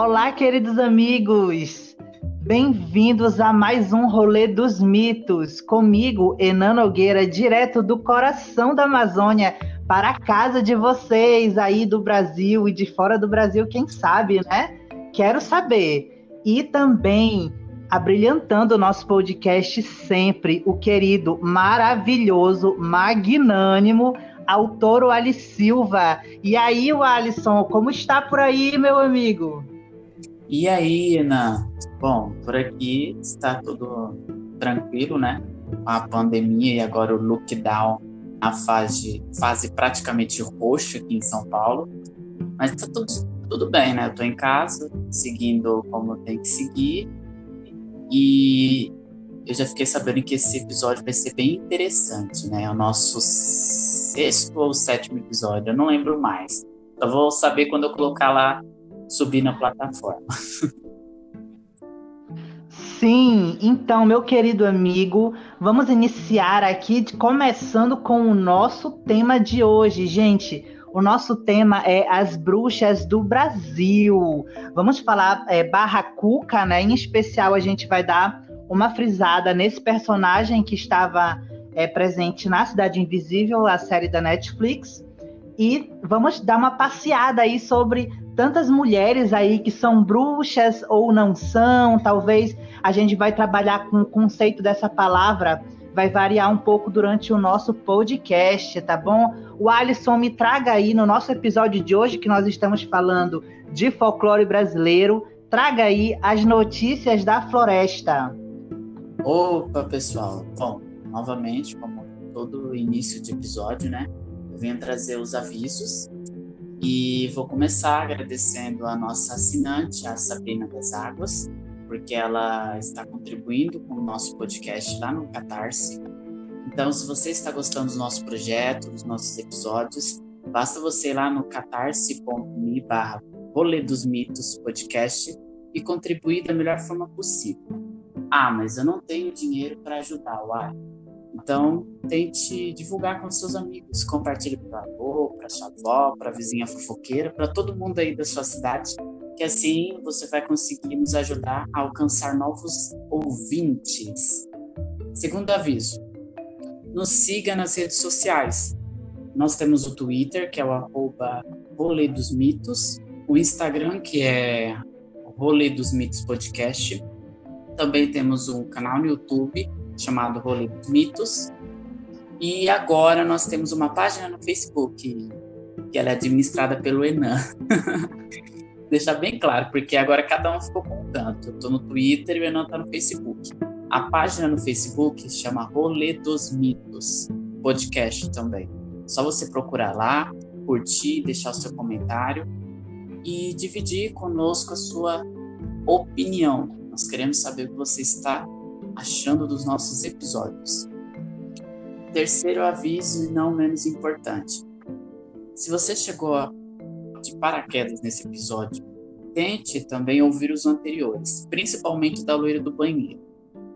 Olá, queridos amigos! Bem-vindos a mais um Rolê dos Mitos. Comigo, Enan Nogueira, direto do coração da Amazônia, para a casa de vocês aí do Brasil e de fora do Brasil, quem sabe, né? Quero saber. E também abrilhantando o nosso podcast sempre, o querido, maravilhoso, magnânimo autor Ali Silva. E aí, Alisson, como está por aí, meu amigo? E aí, Ana? Bom, por aqui está tudo tranquilo, né? A pandemia e agora o lockdown na fase, fase praticamente roxa aqui em São Paulo. Mas tá tudo, tudo bem, né? Eu tô em casa, seguindo como tem que seguir. E eu já fiquei sabendo que esse episódio vai ser bem interessante, né? É o nosso sexto ou sétimo episódio, eu não lembro mais. Eu vou saber quando eu colocar lá subir na plataforma. Sim, então, meu querido amigo, vamos iniciar aqui começando com o nosso tema de hoje, gente. O nosso tema é as bruxas do Brasil. Vamos falar é, Barra Cuca, né? Em especial, a gente vai dar uma frisada nesse personagem que estava é, presente na Cidade Invisível, a série da Netflix. E vamos dar uma passeada aí sobre tantas mulheres aí que são bruxas ou não são. Talvez a gente vai trabalhar com o conceito dessa palavra, vai variar um pouco durante o nosso podcast, tá bom? O Alisson me traga aí no nosso episódio de hoje, que nós estamos falando de folclore brasileiro, traga aí as notícias da floresta. Opa, pessoal. Bom, novamente, como todo início de episódio, né? Venho trazer os avisos e vou começar agradecendo a nossa assinante, a Sabrina das Águas, porque ela está contribuindo com o nosso podcast lá no Catarse. Então, se você está gostando do nosso projeto, dos nossos episódios, basta você ir lá no catarse.me barra dos Mitos Podcast e contribuir da melhor forma possível. Ah, mas eu não tenho dinheiro para ajudar, uai. Então, tente divulgar com seus amigos, compartilhe para avô, para sua avó, para a vizinha fofoqueira, para todo mundo aí da sua cidade, que assim você vai conseguir nos ajudar a alcançar novos ouvintes. Segundo aviso, nos siga nas redes sociais. Nós temos o Twitter, que é o arroba Rolê dos Mitos, o Instagram, que é Rolê dos Mitos Podcast. Também temos um canal no YouTube, chamado Rolê dos Mitos. E agora nós temos uma página no Facebook, que ela é administrada pelo Enan. Deixar bem claro, porque agora cada um ficou com um. Eu tô no Twitter e o Enan tá no Facebook. A página no Facebook chama Rolê dos Mitos, podcast também. Só você procurar lá, curtir, deixar o seu comentário e dividir conosco a sua opinião. Nós queremos saber o que você está achando dos nossos episódios. Terceiro aviso e não menos importante. Se você chegou de paraquedas nesse episódio, tente também ouvir os anteriores, principalmente da loira do banheiro.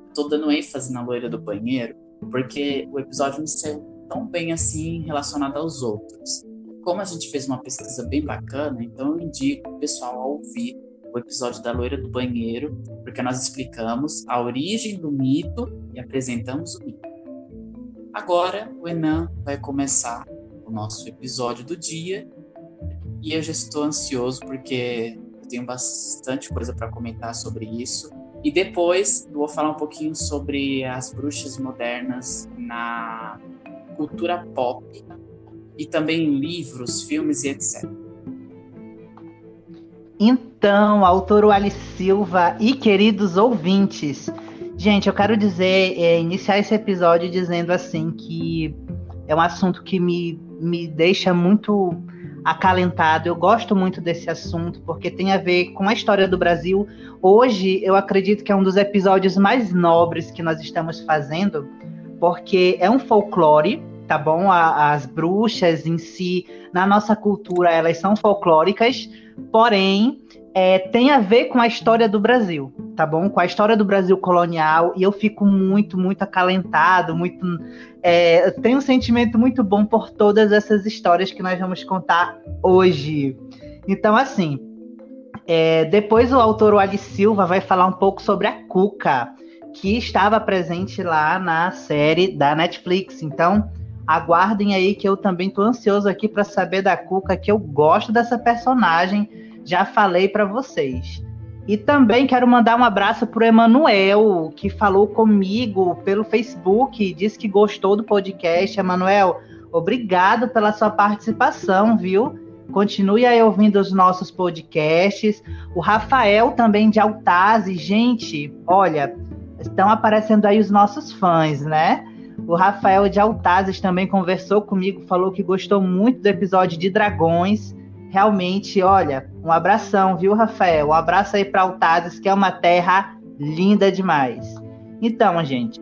Estou dando ênfase na loira do banheiro porque o episódio não saiu tão bem assim relacionado aos outros. Como a gente fez uma pesquisa bem bacana, então eu indico o pessoal a ouvir o episódio da loira do banheiro, porque nós explicamos a origem do mito e apresentamos o mito. Agora o Enan vai começar o nosso episódio do dia e eu já estou ansioso porque eu tenho bastante coisa para comentar sobre isso. E depois eu vou falar um pouquinho sobre as bruxas modernas na cultura pop e também livros, filmes e etc. Então, autor Alice Silva e queridos ouvintes, gente, eu quero dizer, é, iniciar esse episódio dizendo assim que é um assunto que me, me deixa muito acalentado. Eu gosto muito desse assunto porque tem a ver com a história do Brasil. Hoje, eu acredito que é um dos episódios mais nobres que nós estamos fazendo, porque é um folclore, tá bom? A, as bruxas em si, na nossa cultura, elas são folclóricas, porém é, tem a ver com a história do Brasil, tá bom? Com a história do Brasil colonial, e eu fico muito, muito acalentado, muito. É, tenho um sentimento muito bom por todas essas histórias que nós vamos contar hoje. Então, assim, É, depois o autor Ali Silva vai falar um pouco sobre a Cuca, que estava presente lá na série da Netflix. Então, aguardem aí que eu também estou ansioso aqui para saber da Cuca, que eu gosto dessa personagem. Já falei para vocês. E também quero mandar um abraço para o Emanuel, que falou comigo pelo Facebook, disse que gostou do podcast. Emanuel, obrigado pela sua participação, viu? Continue aí ouvindo os nossos podcasts. O Rafael também de Altazes, gente, olha, estão aparecendo aí os nossos fãs, né? O Rafael de Altazes também conversou comigo, falou que gostou muito do episódio de Dragões realmente, olha, um abração, viu, Rafael? Um abraço aí para Altazes, que é uma terra linda demais. Então, gente,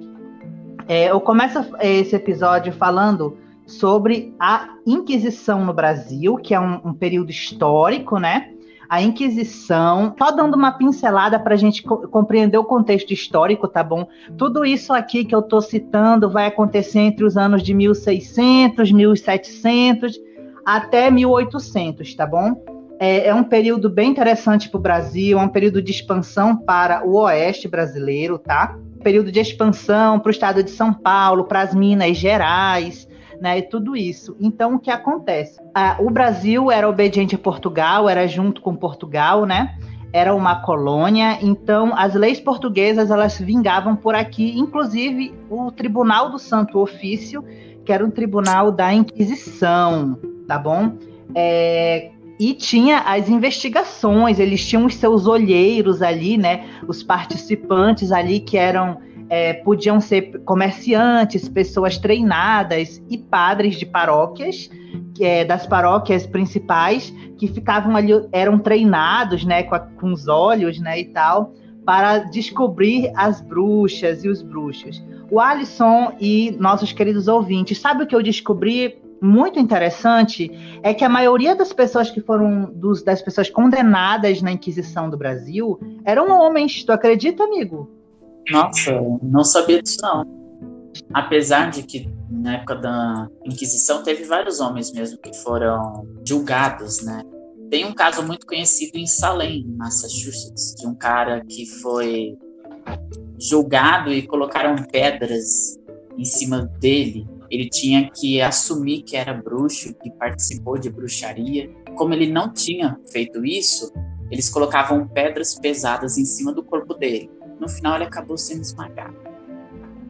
é, eu começo esse episódio falando sobre a Inquisição no Brasil, que é um, um período histórico, né? A Inquisição, só dando uma pincelada para a gente co compreender o contexto histórico, tá bom? Tudo isso aqui que eu estou citando vai acontecer entre os anos de 1600, 1700 até 1800, tá bom? É, é um período bem interessante para o Brasil, é um período de expansão para o oeste brasileiro, tá? Período de expansão para o estado de São Paulo, para as Minas Gerais, né, e tudo isso. Então, o que acontece? Ah, o Brasil era obediente a Portugal, era junto com Portugal, né? Era uma colônia, então as leis portuguesas elas vingavam por aqui, inclusive o Tribunal do Santo Ofício, que era um tribunal da Inquisição, tá bom? É, e tinha as investigações, eles tinham os seus olheiros ali, né? Os participantes ali que eram é, podiam ser comerciantes, pessoas treinadas e padres de paróquias, é, das paróquias principais, que ficavam ali, eram treinados, né, com, a, com os olhos, né, e tal, para descobrir as bruxas e os bruxos. O Alisson e nossos queridos ouvintes, sabe o que eu descobri muito interessante é que a maioria das pessoas que foram dos, das pessoas condenadas na Inquisição do Brasil eram homens. Tu acredita, amigo? Nossa, não sabia disso não. Apesar de que na época da Inquisição teve vários homens mesmo que foram julgados, né? Tem um caso muito conhecido em Salem, Massachusetts, de um cara que foi julgado e colocaram pedras em cima dele ele tinha que assumir que era bruxo, que participou de bruxaria. Como ele não tinha feito isso, eles colocavam pedras pesadas em cima do corpo dele. No final, ele acabou sendo esmagado.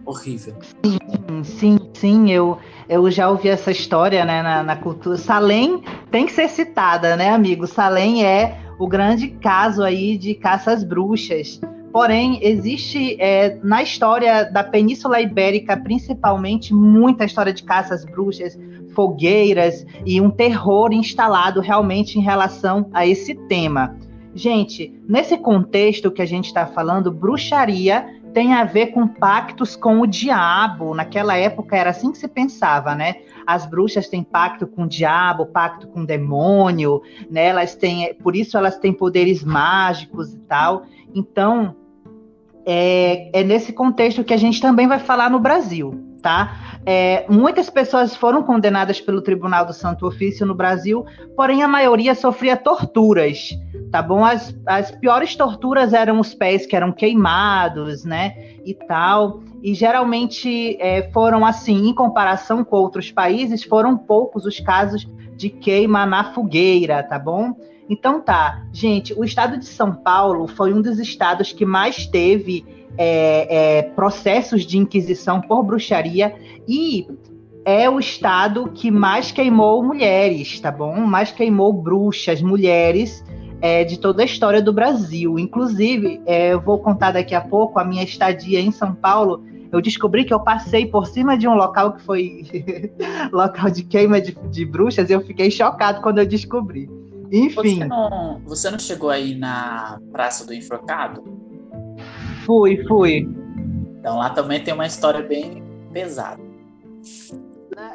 Horrível. Sim, sim, sim, eu, eu já ouvi essa história né, na, na cultura. Salem tem que ser citada, né, amigo? Salem é o grande caso aí de caças bruxas. Porém, existe é, na história da Península Ibérica, principalmente, muita história de caças bruxas, fogueiras e um terror instalado realmente em relação a esse tema. Gente, nesse contexto que a gente está falando, bruxaria tem a ver com pactos com o diabo. Naquela época era assim que se pensava, né? As bruxas têm pacto com o diabo, pacto com o demônio, né? Elas têm, por isso elas têm poderes mágicos e tal. Então, é, é nesse contexto que a gente também vai falar no Brasil, tá? É, muitas pessoas foram condenadas pelo Tribunal do Santo Ofício no Brasil, porém a maioria sofria torturas, tá bom? As, as piores torturas eram os pés que eram queimados, né? E tal. E geralmente é, foram assim, em comparação com outros países, foram poucos os casos de queima na fogueira, tá bom? Então tá, gente, o estado de São Paulo foi um dos estados que mais teve é, é, processos de inquisição por bruxaria e é o estado que mais queimou mulheres, tá bom? Mais queimou bruxas, mulheres é, de toda a história do Brasil. Inclusive, é, eu vou contar daqui a pouco a minha estadia em São Paulo. Eu descobri que eu passei por cima de um local que foi local de queima de, de bruxas e eu fiquei chocado quando eu descobri. Enfim. Você não, você não chegou aí na Praça do Enforcado? Fui, fui. Então lá também tem uma história bem pesada.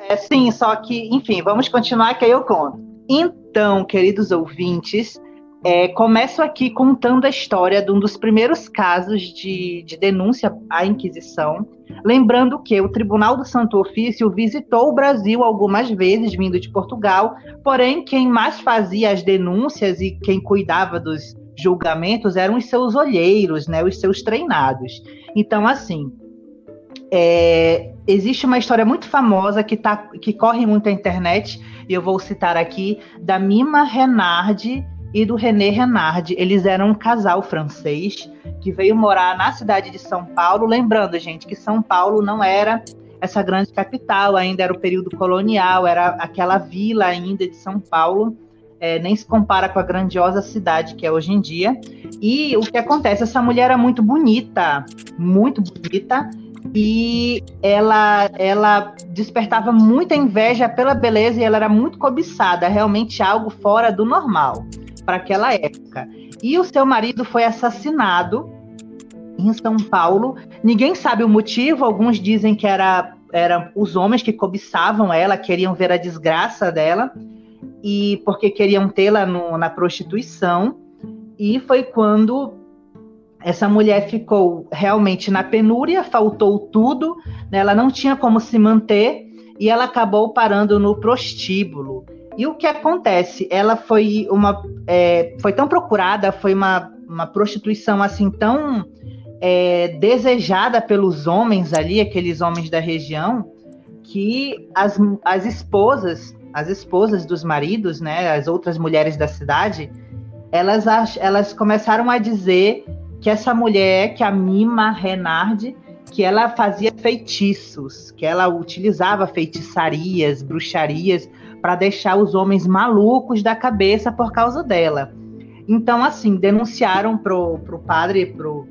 É sim, só que, enfim, vamos continuar que aí eu conto. Então, queridos ouvintes, é, começo aqui contando a história de um dos primeiros casos de, de denúncia à Inquisição. Lembrando que o Tribunal do Santo Ofício visitou o Brasil algumas vezes, vindo de Portugal, porém, quem mais fazia as denúncias e quem cuidava dos, julgamentos eram os seus olheiros, né, os seus treinados. Então, assim, é, existe uma história muito famosa que, tá, que corre muito na internet, e eu vou citar aqui, da Mima Renardi e do René Renard. Eles eram um casal francês que veio morar na cidade de São Paulo. Lembrando, gente, que São Paulo não era essa grande capital, ainda era o período colonial, era aquela vila ainda de São Paulo. É, nem se compara com a grandiosa cidade que é hoje em dia. E o que acontece? Essa mulher era muito bonita, muito bonita, e ela, ela despertava muita inveja pela beleza e ela era muito cobiçada, realmente algo fora do normal para aquela época. E o seu marido foi assassinado em São Paulo. Ninguém sabe o motivo, alguns dizem que era eram os homens que cobiçavam ela, queriam ver a desgraça dela e porque queriam tê-la na prostituição. E foi quando essa mulher ficou realmente na penúria, faltou tudo, né? ela não tinha como se manter e ela acabou parando no prostíbulo. E o que acontece? Ela foi uma é, foi tão procurada, foi uma, uma prostituição assim tão é, desejada pelos homens ali, aqueles homens da região, que as, as esposas, as esposas dos maridos, né, as outras mulheres da cidade, elas, elas começaram a dizer que essa mulher, que a Mima Renard, que ela fazia feitiços, que ela utilizava feitiçarias, bruxarias para deixar os homens malucos da cabeça por causa dela. Então, assim, denunciaram pro, pro padre, pro,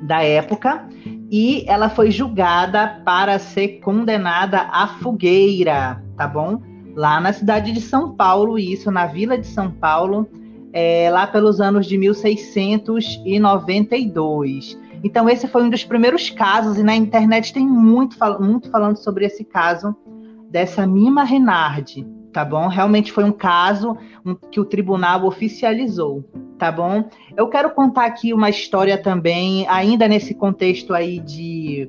da época e ela foi julgada para ser condenada à fogueira, tá bom? Lá na cidade de São Paulo, isso na vila de São Paulo, é, lá pelos anos de 1692. Então esse foi um dos primeiros casos e na internet tem muito, muito falando sobre esse caso dessa Mima Renardi, tá bom? Realmente foi um caso que o tribunal oficializou tá bom? Eu quero contar aqui uma história também, ainda nesse contexto aí de,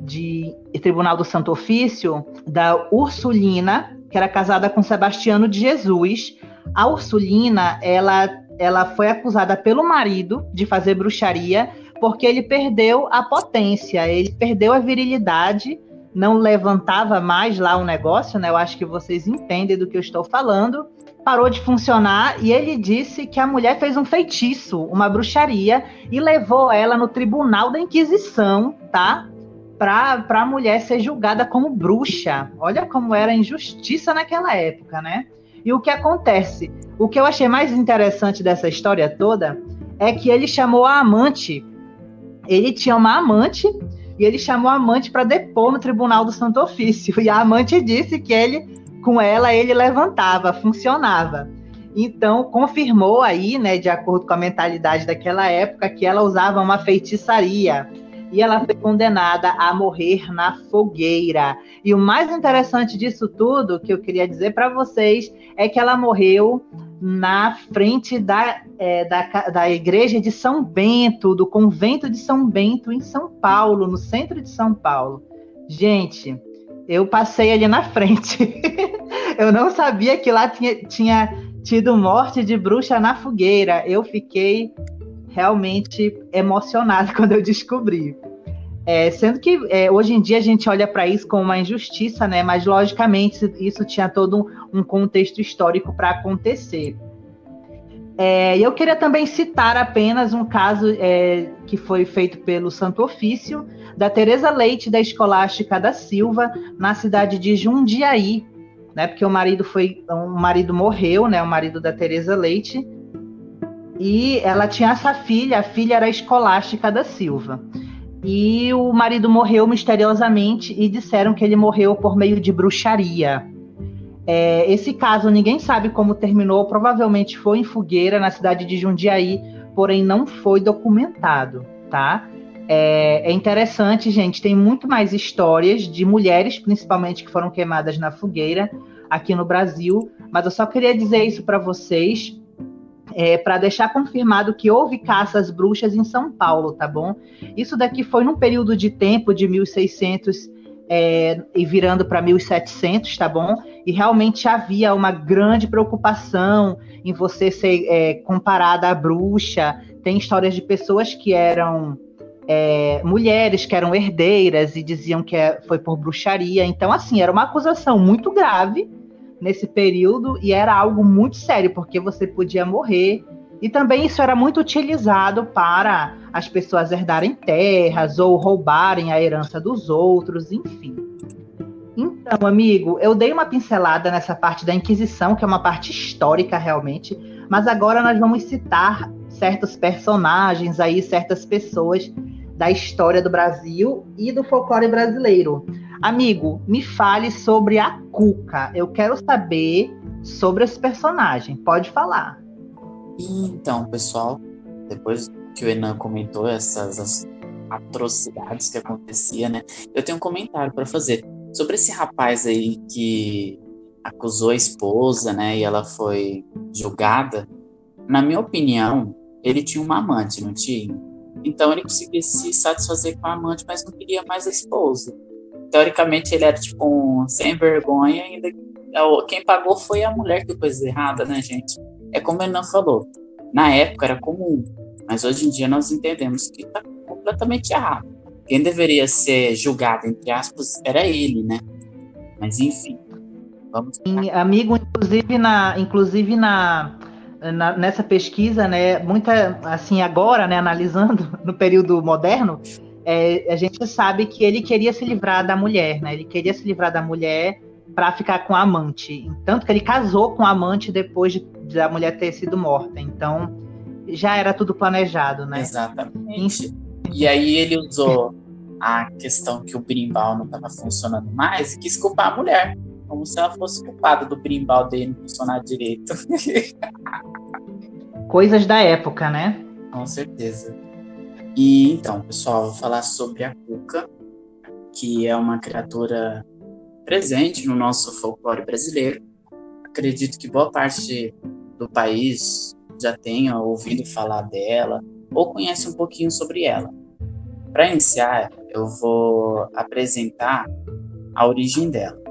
de Tribunal do Santo Ofício, da Ursulina, que era casada com Sebastiano de Jesus. A Ursulina, ela, ela foi acusada pelo marido de fazer bruxaria porque ele perdeu a potência, ele perdeu a virilidade, não levantava mais lá o negócio, né? Eu acho que vocês entendem do que eu estou falando parou de funcionar e ele disse que a mulher fez um feitiço, uma bruxaria, e levou ela no tribunal da Inquisição, tá? Para a mulher ser julgada como bruxa. Olha como era injustiça naquela época, né? E o que acontece? O que eu achei mais interessante dessa história toda é que ele chamou a amante. Ele tinha uma amante e ele chamou a amante para depor no tribunal do Santo Ofício. E a amante disse que ele com ela ele levantava, funcionava. Então, confirmou aí, né, de acordo com a mentalidade daquela época, que ela usava uma feitiçaria. E ela foi condenada a morrer na fogueira. E o mais interessante disso tudo, que eu queria dizer para vocês, é que ela morreu na frente da, é, da, da igreja de São Bento, do convento de São Bento, em São Paulo, no centro de São Paulo. Gente, eu passei ali na frente. eu não sabia que lá tinha, tinha tido morte de bruxa na fogueira. Eu fiquei realmente emocionada quando eu descobri. É, sendo que é, hoje em dia a gente olha para isso como uma injustiça, né? Mas logicamente isso tinha todo um, contexto histórico para acontecer. É, eu queria também citar apenas um caso é, que foi feito pelo Santo Ofício, da Teresa Leite da Escolástica da Silva, na cidade de Jundiaí, né? Porque o marido foi, o marido morreu, né? O marido da Teresa Leite. E ela tinha essa filha, a filha era Escolástica da Silva. E o marido morreu misteriosamente e disseram que ele morreu por meio de bruxaria. É, esse caso ninguém sabe como terminou, provavelmente foi em fogueira na cidade de Jundiaí, porém não foi documentado, tá? É, é, interessante, gente. Tem muito mais histórias de mulheres, principalmente, que foram queimadas na fogueira aqui no Brasil. Mas eu só queria dizer isso para vocês, é, para deixar confirmado que houve caças bruxas em São Paulo, tá bom? Isso daqui foi num período de tempo de 1600 é, e virando para 1700, tá bom? e realmente havia uma grande preocupação em você ser é, comparada à bruxa. Tem histórias de pessoas que eram é, mulheres que eram herdeiras e diziam que é, foi por bruxaria. Então, assim, era uma acusação muito grave nesse período e era algo muito sério, porque você podia morrer. E também isso era muito utilizado para as pessoas herdarem terras ou roubarem a herança dos outros, enfim. Então, amigo, eu dei uma pincelada nessa parte da Inquisição, que é uma parte histórica realmente, mas agora nós vamos citar certos personagens aí, certas pessoas da história do Brasil e do folclore brasileiro. Amigo, me fale sobre a Cuca. Eu quero saber sobre esse personagem. Pode falar. Então, pessoal, depois que o Enan comentou essas atrocidades que acontecia, né? Eu tenho um comentário para fazer sobre esse rapaz aí que acusou a esposa, né? E ela foi julgada. Na minha opinião, ele tinha uma amante, não tinha? Então ele conseguia se satisfazer com a amante, mas não queria mais a esposa. Teoricamente ele era tipo um sem vergonha, ainda quem pagou foi a mulher que coisa errada, né, gente? É como ele não falou. Na época era comum, mas hoje em dia nós entendemos que está completamente errado. Quem deveria ser julgado, entre aspas, era ele, né? Mas enfim. Vamos Amigo, inclusive na, inclusive na, na, nessa pesquisa, né, muita, assim, agora, né, analisando no período moderno, é, a gente sabe que ele queria se livrar da mulher, né, ele queria se livrar da mulher para ficar com a amante, tanto que ele casou com a amante depois de, de, a mulher ter sido morta, então já era tudo planejado, né? Exatamente. E aí ele usou a questão que o brimbal não estava funcionando mais e quis culpar a mulher como se ela fosse culpada do brimbal dele não funcionar direito. Coisas da época, né? Com certeza. E então, pessoal, vou falar sobre a Cuca, que é uma criatura presente no nosso folclore brasileiro. Acredito que boa parte do país já tenha ouvido falar dela ou conhece um pouquinho sobre ela. Para iniciar, eu vou apresentar a origem dela.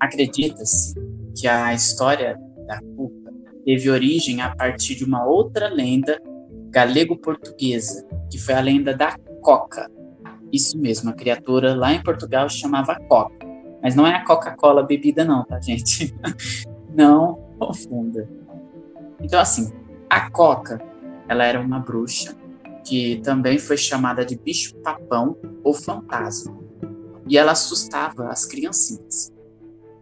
Acredita-se que a história da Cuca teve origem a partir de uma outra lenda galego-portuguesa, que foi a lenda da Coca. Isso mesmo, a criatura lá em Portugal chamava Coca. Mas não é a Coca-Cola bebida não, tá, gente? Não confunda. Então, assim, a Coca, ela era uma bruxa que também foi chamada de bicho-papão ou fantasma. E ela assustava as criancinhas.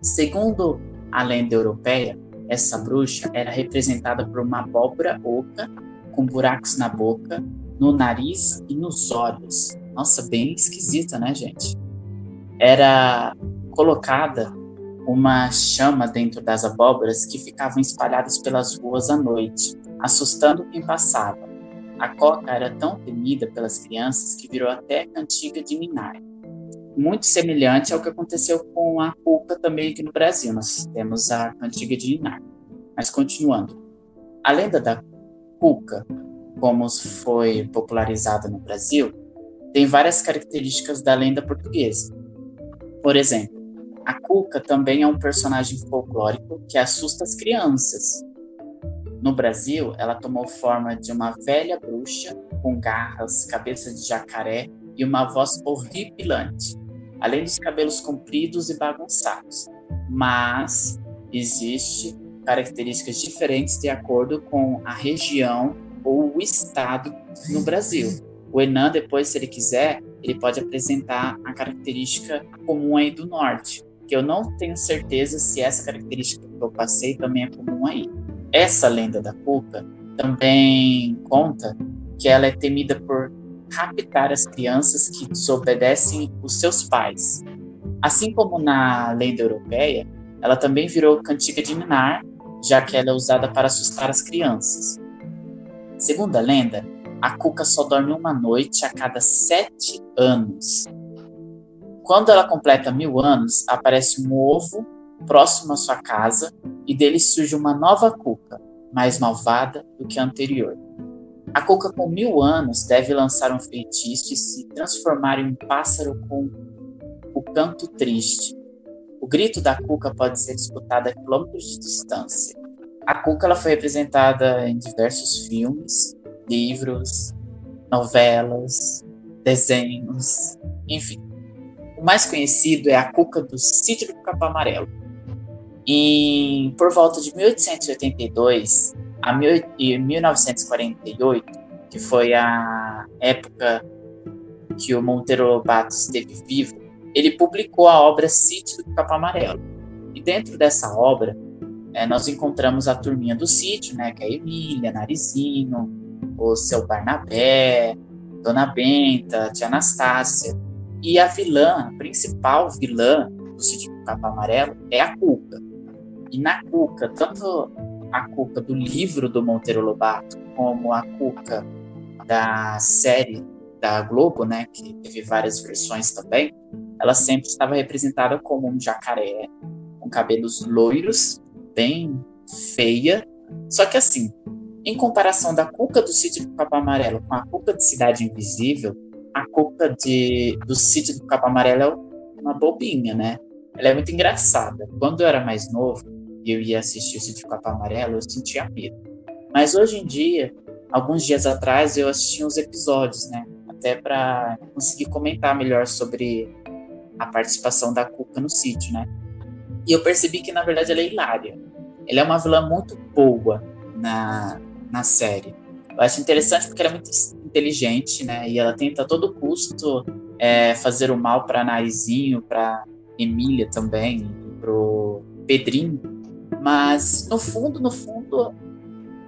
Segundo a lenda europeia, essa bruxa era representada por uma abóbora oca com buracos na boca, no nariz e nos olhos. Nossa, bem esquisita, né, gente? Era colocada uma chama dentro das abóboras que ficavam espalhadas pelas ruas à noite, assustando quem passava. A coca era tão temida pelas crianças que virou até cantiga de Minar muito semelhante ao que aconteceu com a cuca também aqui no Brasil. Nós temos a cantiga de Inar. Mas continuando, a lenda da cuca, como foi popularizada no Brasil, tem várias características da lenda portuguesa. Por exemplo, a cuca também é um personagem folclórico que assusta as crianças. No Brasil, ela tomou forma de uma velha bruxa com garras, cabeça de jacaré e uma voz horripilante além dos cabelos compridos e bagunçados. Mas existe características diferentes de acordo com a região ou o estado no Brasil. O Enan, depois, se ele quiser, ele pode apresentar a característica comum aí do norte, que eu não tenho certeza se essa característica que eu passei também é comum aí. Essa lenda da Cuca também conta que ela é temida por raptar as crianças que desobedecem os seus pais. Assim como na lenda europeia, ela também virou cantiga de minar, já que ela é usada para assustar as crianças. Segundo a lenda, a cuca só dorme uma noite a cada sete anos. Quando ela completa mil anos, aparece um ovo próximo à sua casa e dele surge uma nova cuca, mais malvada do que a anterior. A cuca com mil anos deve lançar um feitiço e se transformar em um pássaro com o canto triste. O grito da Cuca pode ser escutado a quilômetros de distância. A Cuca ela foi representada em diversos filmes, livros, novelas, desenhos, enfim. O mais conhecido é a Cuca do Sítio do Capão Amarelo. E por volta de 1882 a 1948, que foi a época que o Monteiro Lobato esteve vivo, ele publicou a obra Sítio do Capão Amarelo. E dentro dessa obra, é, nós encontramos a turminha do sítio, né, que é Emília, Narizinho, o seu Barnabé, Dona Benta, Tia Anastácia. E a vilã, a principal vilã do sítio do Capão Amarelo é a Cuca. E na Cuca, tanto a Cuca do livro do Monteiro Lobato, como a Cuca da série da Globo, né, que teve várias versões também, ela sempre estava representada como um jacaré, com cabelos loiros, bem feia. Só que assim, em comparação da Cuca do Sítio do Capão Amarelo com a Cuca de Cidade Invisível, a Cuca de, do Sítio do Capão Amarelo é uma bobinha, né? Ela é muito engraçada. Quando eu era mais novo eu ia assistir o Sítio Capão Amarelo, eu sentia medo. Mas hoje em dia, alguns dias atrás, eu assisti uns episódios, né? até para conseguir comentar melhor sobre a participação da Cuca no sítio, né? E eu percebi que, na verdade, ela é hilária. Ela é uma vilã muito boa na, na série. Eu acho interessante porque ela é muito inteligente, né? E ela tenta a todo custo é, fazer o mal para Narizinho, para Emília também, pro Pedrinho. Mas, no fundo, no fundo,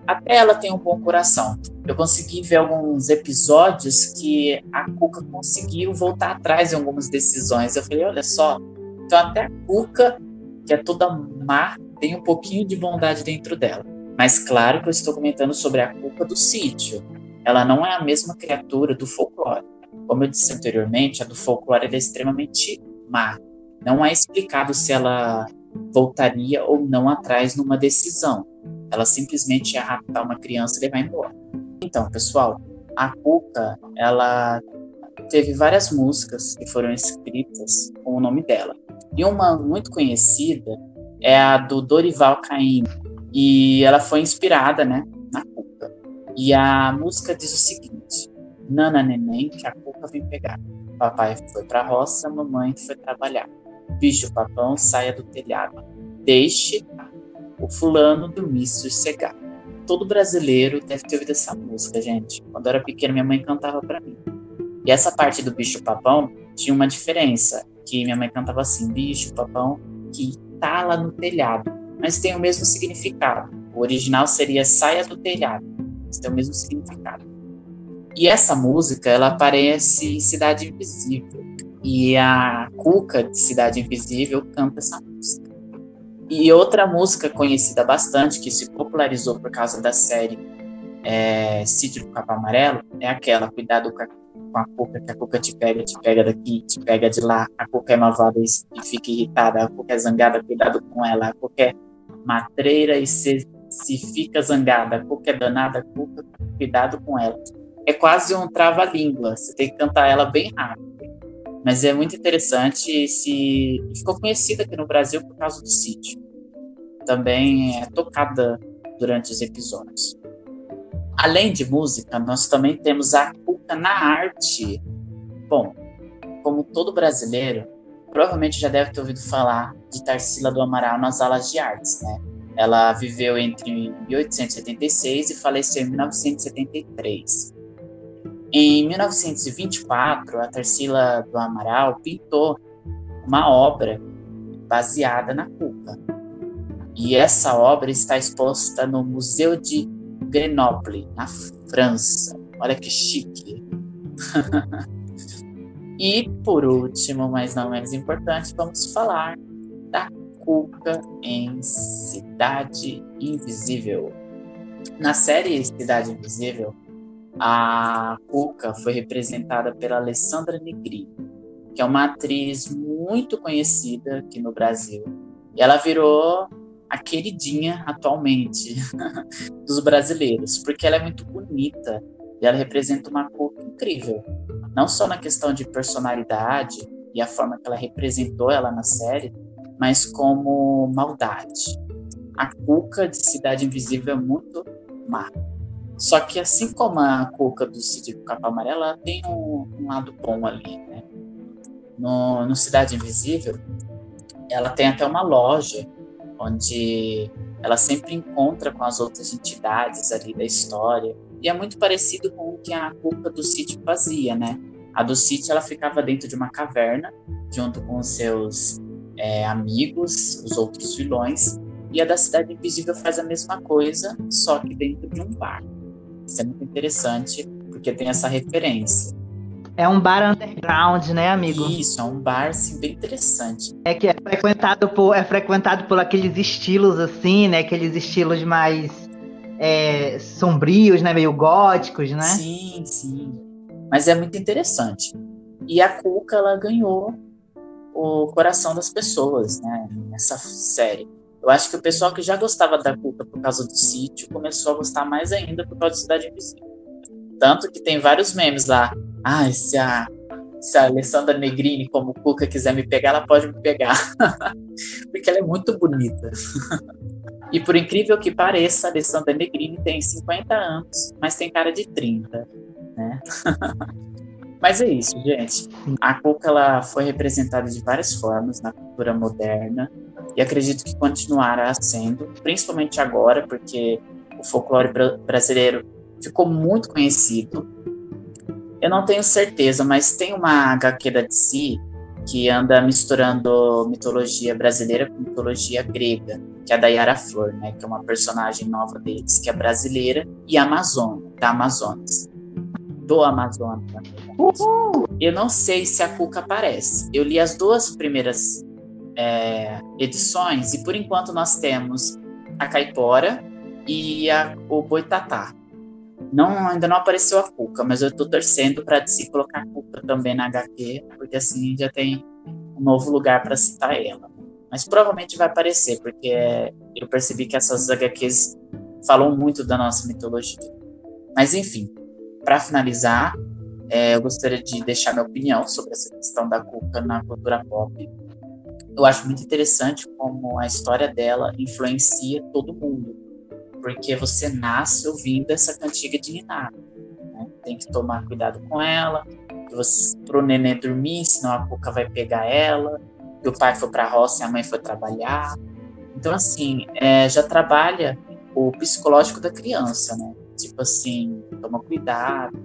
até ela tem um bom coração. Eu consegui ver alguns episódios que a Cuca conseguiu voltar atrás em algumas decisões. Eu falei, olha só, então até a Cuca, que é toda má, tem um pouquinho de bondade dentro dela. Mas claro que eu estou comentando sobre a Cuca do sítio. Ela não é a mesma criatura do folclore. Como eu disse anteriormente, a do folclore é extremamente má. Não é explicado se ela voltaria ou não atrás numa decisão. Ela simplesmente ia raptar uma criança e levar embora. Então, pessoal, a Cuca, ela teve várias músicas que foram escritas com o nome dela. E uma muito conhecida é a do Dorival Caymmi. E ela foi inspirada, né, na Cuca. E a música diz o seguinte: Nana neném, que a Cuca vem pegar. Papai foi pra roça, mamãe foi trabalhar. Bicho papão, saia do telhado. Deixe o fulano dormir sossegado. Todo brasileiro deve ter ouvido essa música, gente. Quando eu era pequeno, minha mãe cantava para mim. E essa parte do bicho papão tinha uma diferença, que minha mãe cantava assim, bicho papão que tá lá no telhado, mas tem o mesmo significado. O original seria saia do telhado, mas tem o mesmo significado. E essa música, ela aparece em Cidade Invisível. E a Cuca de Cidade Invisível canta essa música. E outra música conhecida bastante, que se popularizou por causa da série é, Sítio do Capão Amarelo, é aquela, cuidado com a, com a cuca, que a cuca te pega, te pega daqui, te pega de lá, a cuca é malvada e, fica irritada, a cuca é zangada, cuidado com ela, a cuca é matreira e se, se fica zangada, a cuca é danada, a cuca, cuidado com ela. É quase um trava-língua, você tem que cantar ela bem rápido. Mas é muito interessante se ficou conhecida aqui no Brasil por causa do sítio. Também é tocada durante os episódios. Além de música, nós também temos a cuca na arte. Bom, como todo brasileiro, provavelmente já deve ter ouvido falar de Tarsila do Amaral nas aulas de artes, né? Ela viveu entre 1876 e faleceu em 1973. Em 1924, a Tarsila do Amaral pintou uma obra baseada na Cuca. E essa obra está exposta no Museu de Grenoble, na França. Olha que chique. e por último, mas não menos importante, vamos falar da Cuca em Cidade Invisível. Na série Cidade Invisível, a Cuca foi representada pela Alessandra Negri, que é uma atriz muito conhecida aqui no Brasil. E ela virou a queridinha atualmente dos brasileiros, porque ela é muito bonita e ela representa uma Cuca incrível. Não só na questão de personalidade e a forma que ela representou ela na série, mas como maldade. A Cuca de Cidade Invisível é muito má. Só que assim como a Cuca do Cid Capa Amarela, tem um, um, lado bom ali, né? No, no Cidade Invisível, ela tem até uma loja onde ela sempre encontra com as outras entidades ali da história. E é muito parecido com o que a Cuca do Cid fazia, né? A do Cid, ela ficava dentro de uma caverna, junto com os seus é, amigos, os outros vilões, e a da Cidade Invisível faz a mesma coisa, só que dentro de um bar. Isso é muito interessante, porque tem essa referência. É um bar underground, né, amigo? Isso, é um bar assim, bem interessante. É que é frequentado por, é frequentado por aqueles estilos assim, né? Aqueles estilos mais é, sombrios, né? Meio góticos, né? Sim, sim. Mas é muito interessante. E a Cuca, ela ganhou o coração das pessoas, né? Nessa série. Eu acho que o pessoal que já gostava da Cuca por causa do sítio começou a gostar mais ainda por causa da Cidade Invisível. Tanto que tem vários memes lá. Ah, se a, se a Alessandra Negrini, como Cuca, quiser me pegar, ela pode me pegar. Porque ela é muito bonita. e por incrível que pareça, a Alessandra Negrini tem 50 anos, mas tem cara de 30. Né? Mas é isso, gente. A Cuca ela foi representada de várias formas na cultura moderna e acredito que continuará sendo, principalmente agora, porque o folclore brasileiro ficou muito conhecido. Eu não tenho certeza, mas tem uma HQ da DC que anda misturando mitologia brasileira com mitologia grega, que é a da Yara Flor, né, que é uma personagem nova deles, que é brasileira e amazônia, da Amazonas. Do Amazonas. Eu não sei se a Cuca aparece. Eu li as duas primeiras é, edições e por enquanto nós temos a Caipora e a, o Boitatá. Não, ainda não apareceu a Cuca, mas eu estou torcendo para se colocar a Cuca também na HQ, porque assim já tem um novo lugar para citar ela. Mas provavelmente vai aparecer, porque eu percebi que essas HQs falam muito da nossa mitologia. Mas enfim, para finalizar, é, eu gostaria de deixar minha opinião sobre essa questão da Cuca na cultura pop eu acho muito interessante como a história dela influencia todo mundo, porque você nasce ouvindo essa cantiga de Niná. Né? Tem que tomar cuidado com ela, para o nenê dormir, senão a cuca vai pegar ela, que o pai foi para a roça e a mãe foi trabalhar. Então, assim, é, já trabalha o psicológico da criança, né? Tipo assim, toma cuidado.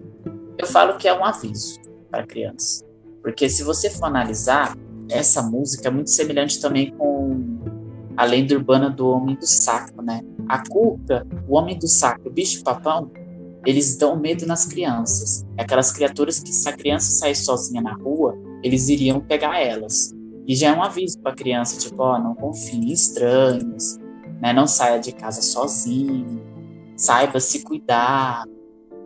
Eu falo que é um aviso para a criança. Porque se você for analisar, essa música é muito semelhante também com a lenda urbana do Homem do Saco, né? A Cuca, o Homem do Saco, o bicho papão, eles dão medo nas crianças. Aquelas criaturas que se a criança sair sozinha na rua, eles iriam pegar elas. E já é um aviso para a criança, tipo, ó, não confie em estranhos, né? Não saia de casa sozinho, saiba se cuidar.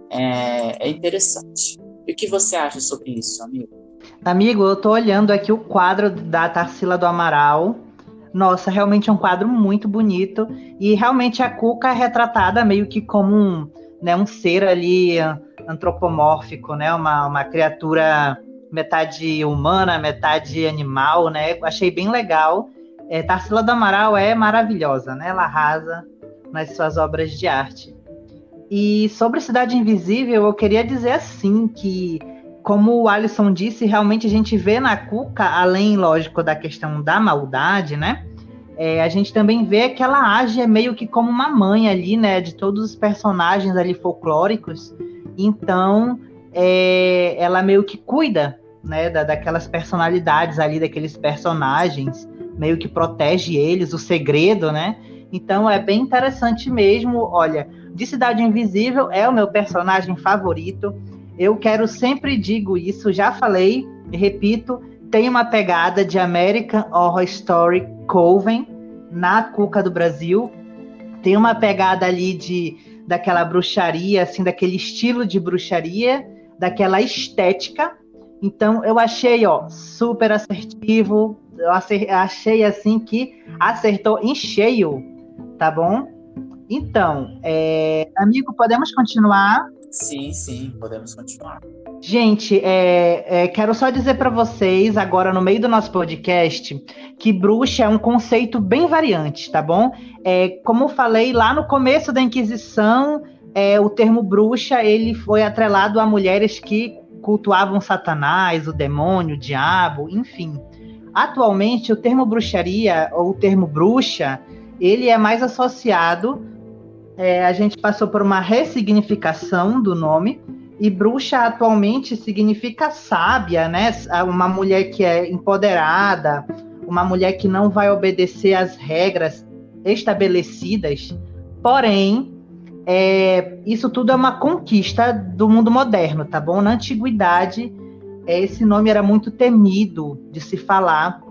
É, é interessante. E o que você acha sobre isso, amigo? Amigo, eu tô olhando aqui o quadro da Tarsila do Amaral. Nossa, realmente é um quadro muito bonito. E realmente a Cuca é retratada meio que como um, né, um ser ali antropomórfico, né? Uma, uma criatura metade humana, metade animal, né? Achei bem legal. É, Tarsila do Amaral é maravilhosa, né? Ela arrasa nas suas obras de arte. E sobre Cidade Invisível, eu queria dizer assim que como o Alisson disse, realmente a gente vê na Cuca, além, lógico, da questão da maldade, né? É, a gente também vê que ela age meio que como uma mãe ali, né? De todos os personagens ali folclóricos. Então, é, ela meio que cuida, né? Da, daquelas personalidades ali, daqueles personagens, meio que protege eles, o segredo, né? Então, é bem interessante mesmo. Olha, de Cidade Invisível é o meu personagem favorito eu quero sempre digo isso, já falei, repito, tem uma pegada de American Horror Story Coven na Cuca do Brasil. Tem uma pegada ali de daquela bruxaria, assim, daquele estilo de bruxaria, daquela estética. Então eu achei, ó, super assertivo. Eu achei assim que acertou em cheio, tá bom? Então, é, amigo, podemos continuar? Sim, sim, podemos continuar. Gente, é, é, quero só dizer para vocês, agora no meio do nosso podcast, que bruxa é um conceito bem variante, tá bom? É, como falei lá no começo da Inquisição, é, o termo bruxa ele foi atrelado a mulheres que cultuavam Satanás, o demônio, o diabo, enfim. Atualmente, o termo bruxaria ou o termo bruxa, ele é mais associado. É, a gente passou por uma ressignificação do nome e bruxa atualmente significa sábia, né? Uma mulher que é empoderada, uma mulher que não vai obedecer às regras estabelecidas. Porém, é, isso tudo é uma conquista do mundo moderno, tá bom? Na antiguidade, é, esse nome era muito temido de se falar,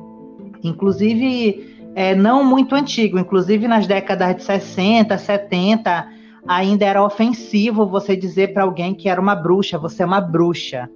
inclusive é, não muito antigo, inclusive nas décadas de 60, 70, ainda era ofensivo você dizer para alguém que era uma bruxa, você é uma bruxa.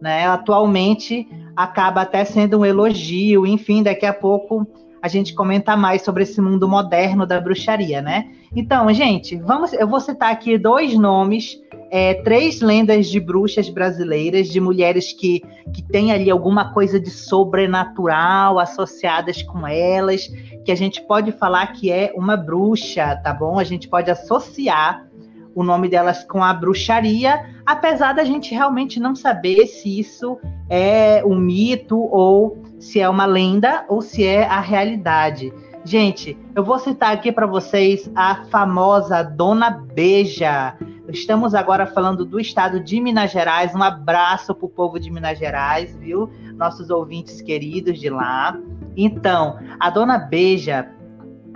Né? Atualmente acaba até sendo um elogio, enfim, daqui a pouco a gente comenta mais sobre esse mundo moderno da bruxaria, né? Então, gente, vamos, eu vou citar aqui dois nomes, é, três lendas de bruxas brasileiras, de mulheres que, que têm ali alguma coisa de sobrenatural associadas com elas, que a gente pode falar que é uma bruxa, tá bom? A gente pode associar o nome delas com a bruxaria, apesar da gente realmente não saber se isso é um mito ou se é uma lenda ou se é a realidade. Gente, eu vou citar aqui para vocês a famosa Dona Beija. Estamos agora falando do estado de Minas Gerais. Um abraço para o povo de Minas Gerais, viu? Nossos ouvintes queridos de lá. Então, a Dona Beija,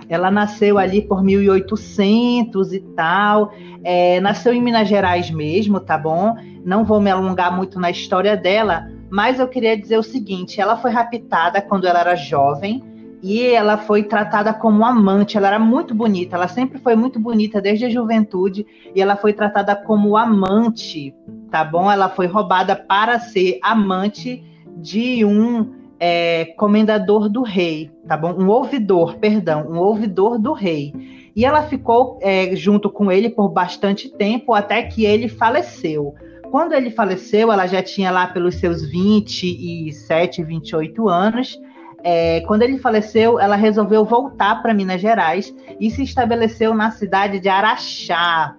ela nasceu ali por 1800 e tal. É, nasceu em Minas Gerais mesmo, tá bom? Não vou me alongar muito na história dela, mas eu queria dizer o seguinte: ela foi raptada quando ela era jovem e ela foi tratada como amante. Ela era muito bonita, ela sempre foi muito bonita desde a juventude e ela foi tratada como amante, tá bom? Ela foi roubada para ser amante de um é, comendador do rei, tá bom? Um ouvidor, perdão, um ouvidor do rei. E ela ficou é, junto com ele por bastante tempo até que ele faleceu. Quando ele faleceu, ela já tinha lá pelos seus 27, 28 anos. É, quando ele faleceu, ela resolveu voltar para Minas Gerais e se estabeleceu na cidade de Araxá.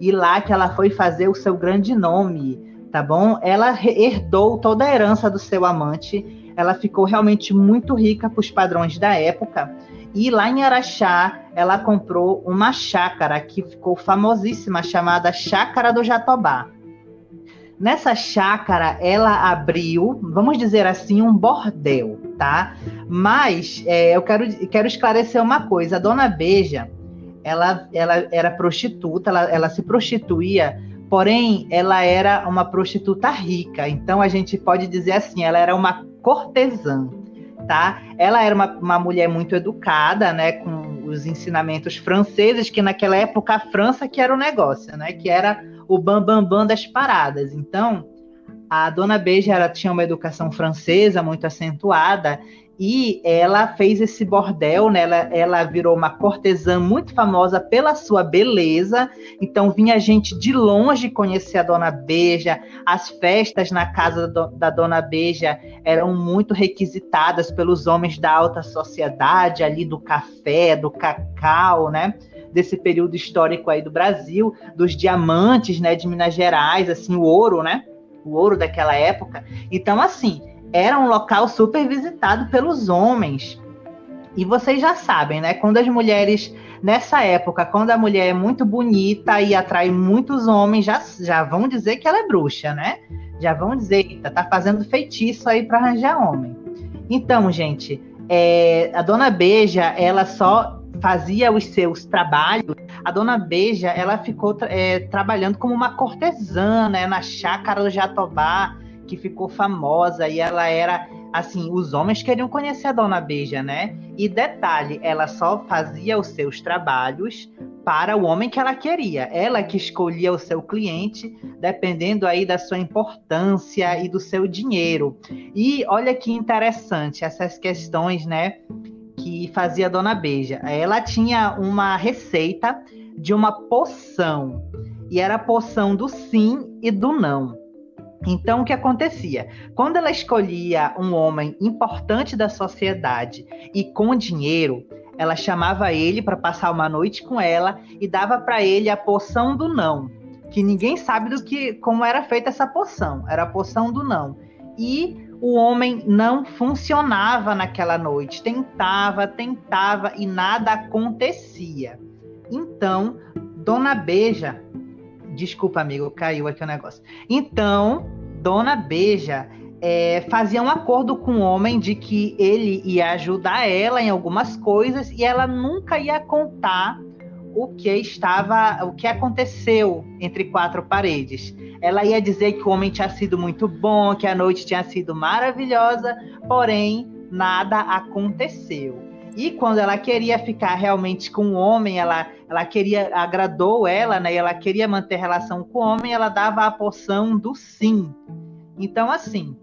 E lá que ela foi fazer o seu grande nome, tá bom? Ela herdou toda a herança do seu amante. Ela ficou realmente muito rica para os padrões da época. E lá em Araxá, ela comprou uma chácara que ficou famosíssima, chamada Chácara do Jatobá. Nessa chácara, ela abriu, vamos dizer assim, um bordel, tá? Mas é, eu quero, quero esclarecer uma coisa: a dona Beija, ela, ela era prostituta, ela, ela se prostituía, porém, ela era uma prostituta rica. Então, a gente pode dizer assim: ela era uma cortesã, tá? Ela era uma, uma mulher muito educada, né? Com os ensinamentos franceses, que naquela época a França que era o negócio, né? Que era o bambambam bam, bam das paradas. Então, a dona Beija ela tinha uma educação francesa muito acentuada e ela fez esse bordel, né? ela, ela virou uma cortesã muito famosa pela sua beleza. Então vinha gente de longe conhecer a Dona Beija. As festas na casa do, da Dona Beija eram muito requisitadas pelos homens da alta sociedade, ali do café, do cacau, né? desse período histórico aí do Brasil, dos diamantes, né, de Minas Gerais, assim, o ouro, né? O ouro daquela época. Então, assim, era um local super visitado pelos homens. E vocês já sabem, né? Quando as mulheres, nessa época, quando a mulher é muito bonita e atrai muitos homens, já, já vão dizer que ela é bruxa, né? Já vão dizer, tá, tá fazendo feitiço aí para arranjar homem. Então, gente, é, a dona Beija, ela só fazia os seus trabalhos, a dona Beija ela ficou é, trabalhando como uma cortesã né, na chácara do Jatobá, que ficou famosa, e ela era assim, os homens queriam conhecer a dona Beija, né? E detalhe, ela só fazia os seus trabalhos para o homem que ela queria. Ela que escolhia o seu cliente, dependendo aí da sua importância e do seu dinheiro. E olha que interessante essas questões, né? que fazia a Dona Beija. Ela tinha uma receita de uma poção. e era a poção do sim e do não. Então, o que acontecia? Quando ela escolhia um homem importante da sociedade e com dinheiro, ela chamava ele para passar uma noite com ela e dava para ele a poção do não, que ninguém sabe do que como era feita essa poção. Era a poção do não. E o homem não funcionava naquela noite, tentava, tentava e nada acontecia. Então, Dona Beija, desculpa amigo, caiu aqui o negócio. Então, Dona Beija é, fazia um acordo com o homem de que ele ia ajudar ela em algumas coisas e ela nunca ia contar o que estava, o que aconteceu entre quatro paredes. Ela ia dizer que o homem tinha sido muito bom, que a noite tinha sido maravilhosa, porém nada aconteceu. E quando ela queria ficar realmente com o homem, ela, ela queria, agradou ela, né? Ela queria manter relação com o homem, ela dava a poção do sim. Então, assim,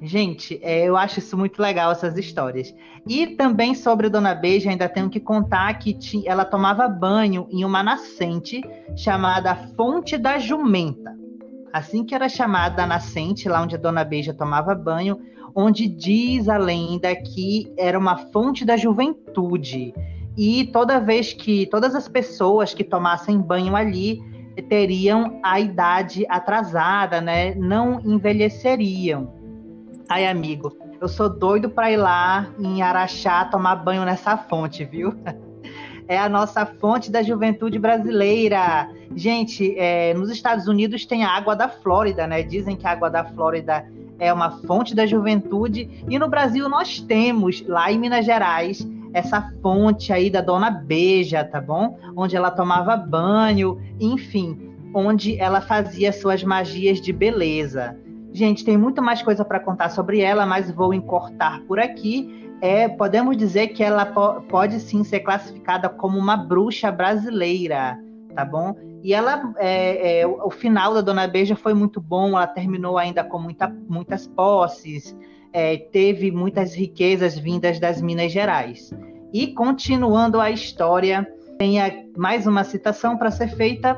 gente, é, eu acho isso muito legal, essas histórias. E também sobre Dona Beija, ainda tenho que contar que ela tomava banho em uma nascente chamada Fonte da Jumenta. Assim que era chamada a nascente, lá onde a Dona Beija tomava banho, onde diz a lenda que era uma fonte da juventude. E toda vez que todas as pessoas que tomassem banho ali teriam a idade atrasada, né? Não envelheceriam. Ai, amigo, eu sou doido para ir lá em Araxá tomar banho nessa fonte, viu? É a nossa fonte da juventude brasileira. Gente, é, nos Estados Unidos tem a água da Flórida, né? Dizem que a água da Flórida é uma fonte da juventude. E no Brasil nós temos, lá em Minas Gerais, essa fonte aí da Dona Beija, tá bom? Onde ela tomava banho, enfim, onde ela fazia suas magias de beleza. Gente, tem muito mais coisa para contar sobre ela, mas vou encortar por aqui. É, podemos dizer que ela po pode sim ser classificada como uma bruxa brasileira, tá bom? E ela, é, é, o final da Dona Beija foi muito bom, ela terminou ainda com muita, muitas posses, é, teve muitas riquezas vindas das Minas Gerais. E continuando a história, tem mais uma citação para ser feita.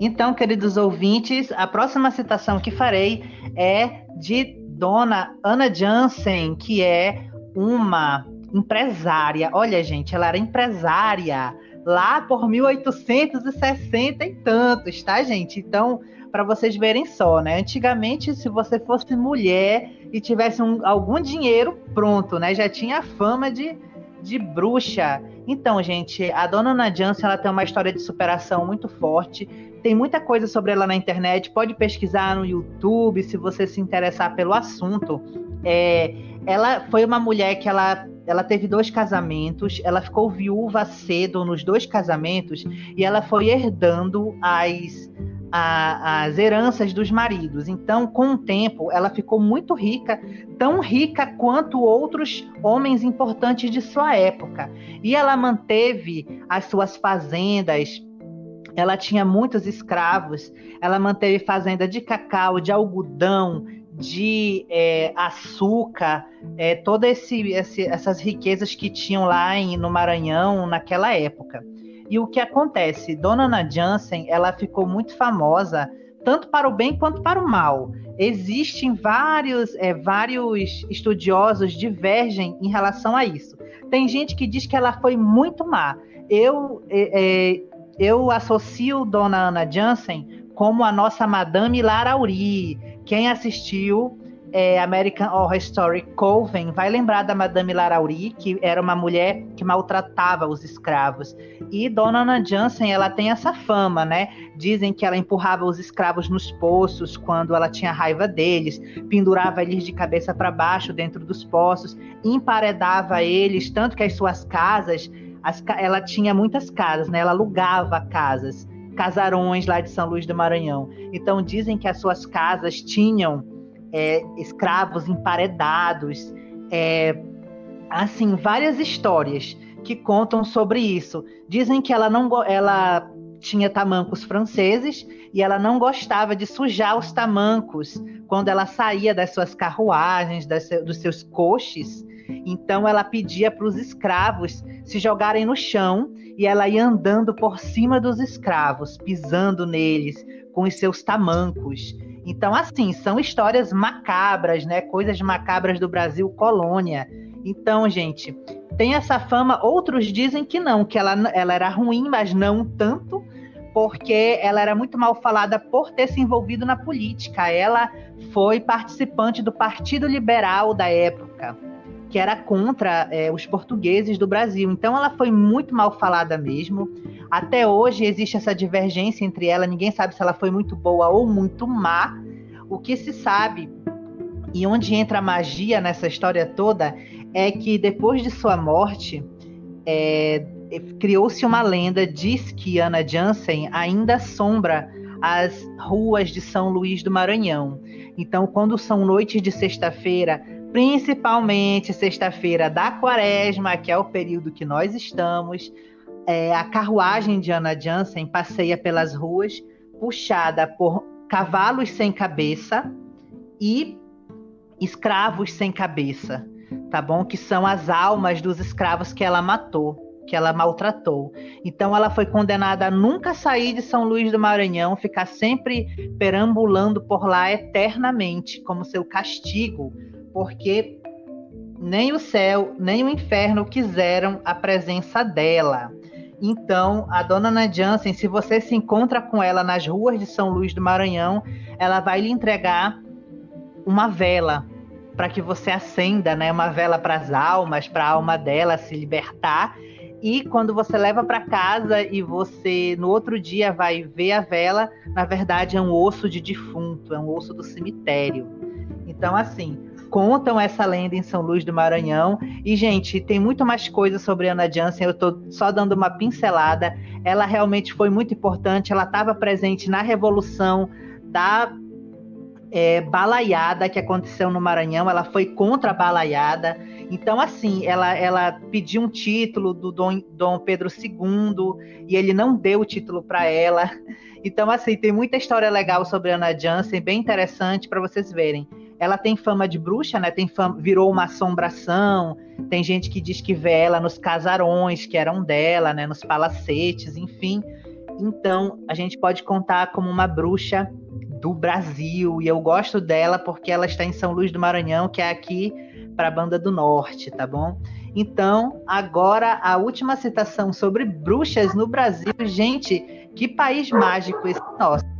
Então, queridos ouvintes, a próxima citação que farei é de Dona Ana Jansen, que é uma empresária. Olha, gente, ela era empresária lá por 1860 e tantos, tá, gente? Então, para vocês verem só, né? Antigamente, se você fosse mulher e tivesse um, algum dinheiro, pronto, né? Já tinha fama de, de bruxa. Então, gente, a dona Ana Jansen, ela tem uma história de superação muito forte. Tem muita coisa sobre ela na internet. Pode pesquisar no YouTube se você se interessar pelo assunto. É, ela foi uma mulher que ela ela teve dois casamentos, ela ficou viúva cedo nos dois casamentos e ela foi herdando as, a, as heranças dos maridos. Então, com o tempo, ela ficou muito rica, tão rica quanto outros homens importantes de sua época. E ela manteve as suas fazendas. Ela tinha muitos escravos, ela manteve fazenda de cacau, de algodão, de é, açúcar, é, todas essas riquezas que tinham lá em, no Maranhão naquela época. E o que acontece? Dona Ana Jansen, ela ficou muito famosa tanto para o bem quanto para o mal. Existem vários, é, vários estudiosos divergem em relação a isso. Tem gente que diz que ela foi muito má. Eu, é, é eu associo Dona Ana Jansen como a nossa Madame Larauri, quem assistiu é, American Horror Story Coven vai lembrar da Madame Larauri, que era uma mulher que maltratava os escravos. E Dona Ana Jansen, ela tem essa fama, né? Dizem que ela empurrava os escravos nos poços quando ela tinha raiva deles, pendurava eles de cabeça para baixo dentro dos poços, emparedava eles, tanto que as suas casas, as, ela tinha muitas casas, né? Ela alugava casas casarões lá de São Luís do Maranhão. Então dizem que as suas casas tinham é, escravos emparedados, é, assim várias histórias que contam sobre isso. Dizem que ela não ela tinha tamancos franceses e ela não gostava de sujar os tamancos quando ela saía das suas carruagens, das, dos seus coches. Então ela pedia para os escravos se jogarem no chão e ela ia andando por cima dos escravos, pisando neles, com os seus tamancos. Então, assim, são histórias macabras, né? Coisas macabras do Brasil colônia. Então, gente, tem essa fama. Outros dizem que não, que ela, ela era ruim, mas não tanto, porque ela era muito mal falada por ter se envolvido na política. Ela foi participante do Partido Liberal da época, que era contra é, os portugueses do Brasil. Então, ela foi muito mal falada mesmo. Até hoje existe essa divergência entre ela, ninguém sabe se ela foi muito boa ou muito má. O que se sabe e onde entra a magia nessa história toda é que depois de sua morte, é, criou-se uma lenda, diz que Ana Jansen ainda assombra as ruas de São Luís do Maranhão. Então, quando são noites de sexta-feira, principalmente sexta-feira da quaresma, que é o período que nós estamos, é, a carruagem de Ana Jansen passeia pelas ruas, puxada por cavalos sem cabeça e escravos sem cabeça, tá bom? Que são as almas dos escravos que ela matou, que ela maltratou. Então ela foi condenada a nunca sair de São Luís do Maranhão, ficar sempre perambulando por lá eternamente, como seu castigo, porque nem o céu, nem o inferno quiseram a presença dela. Então, a dona Ana Jansen, se você se encontra com ela nas ruas de São Luís do Maranhão, ela vai lhe entregar uma vela para que você acenda, né? Uma vela para as almas, para a alma dela se libertar. E quando você leva para casa e você no outro dia vai ver a vela, na verdade é um osso de defunto, é um osso do cemitério. Então, assim, contam essa lenda em São Luís do Maranhão. E, gente, tem muito mais coisa sobre Ana Jansen, eu estou só dando uma pincelada. Ela realmente foi muito importante, ela estava presente na Revolução da é, balaiada que aconteceu no Maranhão, ela foi contra a balaiada. Então, assim, ela, ela pediu um título do Dom, Dom Pedro II e ele não deu o título para ela. Então, assim, tem muita história legal sobre Ana Jansen, bem interessante para vocês verem ela tem fama de bruxa, né? Tem fama, virou uma assombração. Tem gente que diz que vê ela nos casarões que eram dela, né? Nos palacetes, enfim. Então, a gente pode contar como uma bruxa do Brasil. E eu gosto dela porque ela está em São Luís do Maranhão, que é aqui para a Banda do Norte, tá bom? Então, agora a última citação sobre bruxas no Brasil. Gente, que país mágico esse nosso.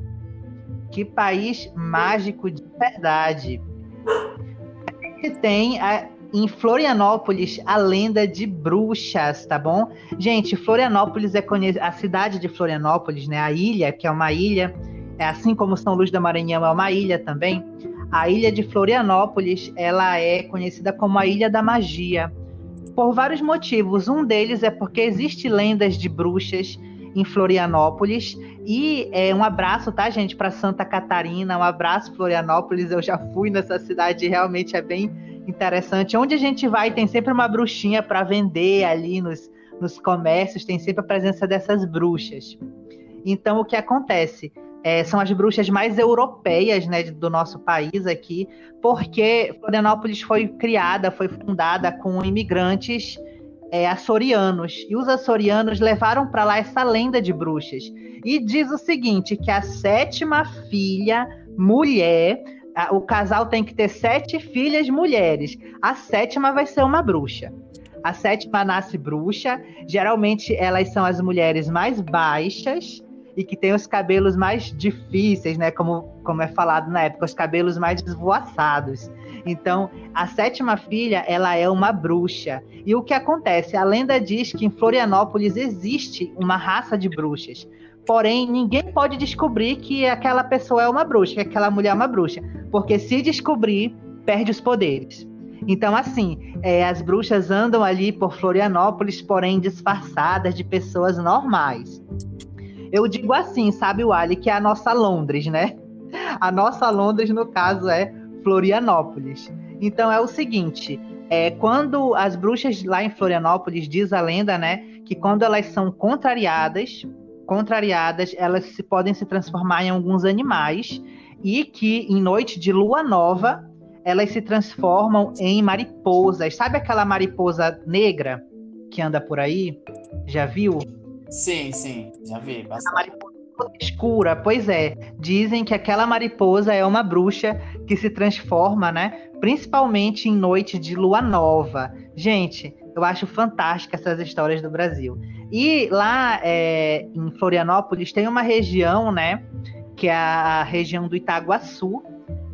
Que país mágico de verdade. A gente tem a, em Florianópolis a lenda de bruxas, tá bom? Gente, Florianópolis é a cidade de Florianópolis, né? A ilha, que é uma ilha, é assim como São Luís do Maranhão é uma ilha também. A ilha de Florianópolis, ela é conhecida como a Ilha da Magia, por vários motivos. Um deles é porque existe lendas de bruxas em Florianópolis. E é, um abraço, tá, gente, para Santa Catarina, um abraço, Florianópolis. Eu já fui nessa cidade, realmente é bem interessante. Onde a gente vai, tem sempre uma bruxinha para vender ali nos, nos comércios, tem sempre a presença dessas bruxas. Então, o que acontece? É, são as bruxas mais europeias né, do nosso país aqui, porque Florianópolis foi criada, foi fundada com imigrantes é, açorianos. E os açorianos levaram para lá essa lenda de bruxas. E diz o seguinte: que a sétima filha, mulher, a, o casal tem que ter sete filhas mulheres. A sétima vai ser uma bruxa. A sétima nasce bruxa. Geralmente elas são as mulheres mais baixas e que têm os cabelos mais difíceis, né? Como, como é falado na época, os cabelos mais esvoaçados. Então, a sétima filha, ela é uma bruxa. E o que acontece? A lenda diz que em Florianópolis existe uma raça de bruxas. Porém, ninguém pode descobrir que aquela pessoa é uma bruxa, que aquela mulher é uma bruxa. Porque se descobrir, perde os poderes. Então, assim, é, as bruxas andam ali por Florianópolis, porém disfarçadas de pessoas normais. Eu digo assim, sabe, Wally, que é a nossa Londres, né? A nossa Londres, no caso, é Florianópolis. Então é o seguinte: é, quando as bruxas lá em Florianópolis, diz a lenda, né, que quando elas são contrariadas, contrariadas, elas se, podem se transformar em alguns animais e que em noite de lua nova elas se transformam em mariposas. Sabe aquela mariposa negra que anda por aí? Já viu? Sim, sim, já vi. Bastante. A mariposa escura, pois é. Dizem que aquela mariposa é uma bruxa que se transforma, né? Principalmente em noite de lua nova. Gente, eu acho fantástica essas histórias do Brasil. E lá é, em Florianópolis tem uma região, né? Que é a região do Itaguaçu,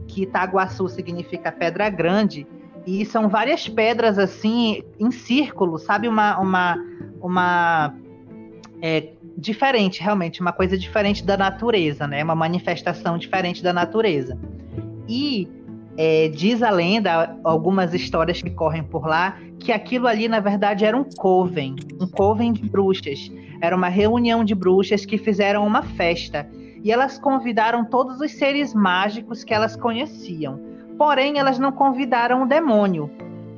que Itaguaçu significa pedra grande, e são várias pedras assim em círculo, sabe? Uma, uma, uma é, diferente, realmente, uma coisa diferente da natureza, né? Uma manifestação diferente da natureza. E é, diz a lenda, algumas histórias que correm por lá, que aquilo ali, na verdade, era um coven, um coven de bruxas. Era uma reunião de bruxas que fizeram uma festa. E elas convidaram todos os seres mágicos que elas conheciam. Porém, elas não convidaram o demônio,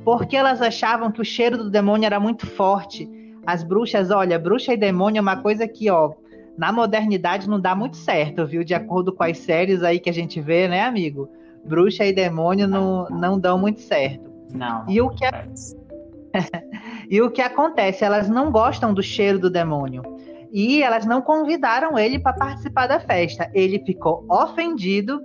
porque elas achavam que o cheiro do demônio era muito forte as bruxas, olha, bruxa e demônio é uma coisa que, ó, na modernidade não dá muito certo, viu? De acordo com as séries aí que a gente vê, né, amigo? Bruxa e demônio não, não dão muito certo. Não. E o que e o que acontece? Elas não gostam do cheiro do demônio. E elas não convidaram ele para participar da festa. Ele ficou ofendido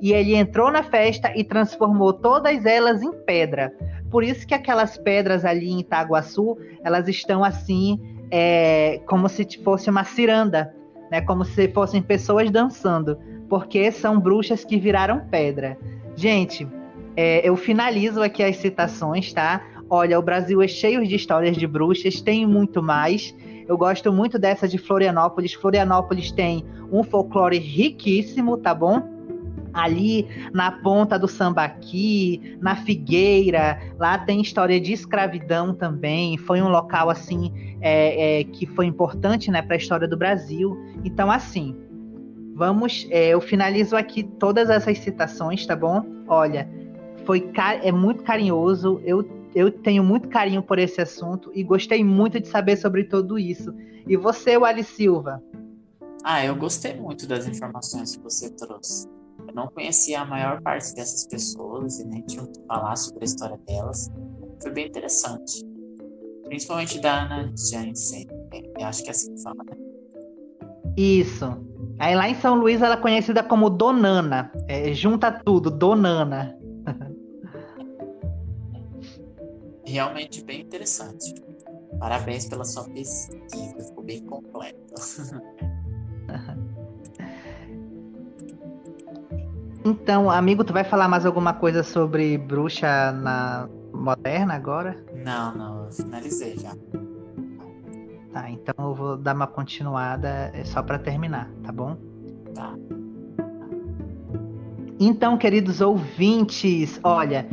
e ele entrou na festa e transformou todas elas em pedra. Por isso que aquelas pedras ali em Itaguaçu, elas estão assim, é, como se fosse uma ciranda, né? Como se fossem pessoas dançando, porque são bruxas que viraram pedra. Gente, é, eu finalizo aqui as citações, tá? Olha, o Brasil é cheio de histórias de bruxas, tem muito mais. Eu gosto muito dessa de Florianópolis. Florianópolis tem um folclore riquíssimo, tá bom? Ali na ponta do Sambaqui, na Figueira, lá tem história de escravidão também. Foi um local assim é, é, que foi importante, né, para a história do Brasil. Então, assim, vamos, é, eu finalizo aqui todas essas citações, tá bom? Olha, foi é muito carinhoso. Eu eu tenho muito carinho por esse assunto e gostei muito de saber sobre tudo isso. E você, Wally Silva? Ah, eu gostei muito das informações que você trouxe. Eu não conhecia a maior parte dessas pessoas e nem tinha ouvido falar sobre a história delas. Foi bem interessante. Principalmente da Ana Jansen. Eu acho que é assim que fala, né? Isso. Aí lá em São Luís ela é conhecida como Donana. É, junta tudo, Donana. Realmente bem interessante. Parabéns pela sua pesquisa, ficou bem completa. Então, amigo, tu vai falar mais alguma coisa sobre bruxa na moderna agora? Não, não, eu finalizei já. Tá, então eu vou dar uma continuada é só para terminar, tá bom? Tá. Então, queridos ouvintes, olha,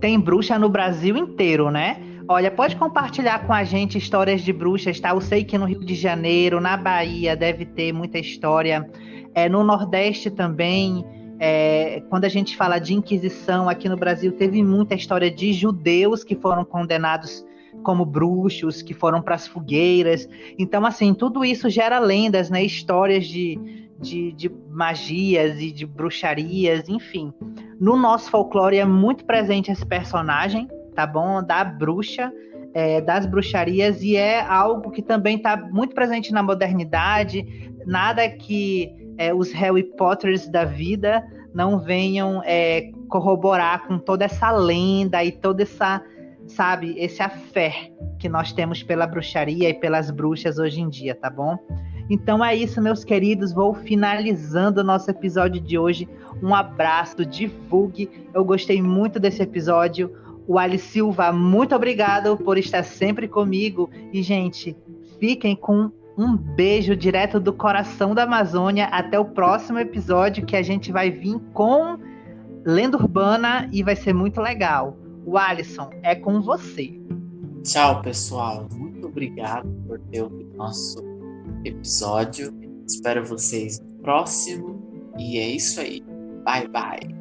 tem bruxa no Brasil inteiro, né? Olha, pode compartilhar com a gente histórias de bruxas, tá? Eu sei que no Rio de Janeiro, na Bahia, deve ter muita história. É, no Nordeste também. É, quando a gente fala de Inquisição aqui no Brasil, teve muita história de judeus que foram condenados como bruxos, que foram para as fogueiras. Então, assim, tudo isso gera lendas, né? Histórias de, de, de magias e de bruxarias, enfim. No nosso folclore é muito presente esse personagem, tá bom? Da bruxa, é, das bruxarias, e é algo que também está muito presente na modernidade. Nada que é, os Harry Potters da vida não venham é, corroborar com toda essa lenda e toda essa, sabe, esse afé que nós temos pela bruxaria e pelas bruxas hoje em dia, tá bom? Então é isso, meus queridos. Vou finalizando o nosso episódio de hoje. Um abraço, divulgue. Eu gostei muito desse episódio. O Ali Silva, muito obrigado por estar sempre comigo. E, gente, fiquem com um beijo direto do coração da Amazônia. Até o próximo episódio que a gente vai vir com lenda urbana e vai ser muito legal. O Alisson, é com você. Tchau, pessoal. Muito obrigado por ter ouvido nosso episódio. Espero vocês no próximo. E é isso aí. Bye, bye.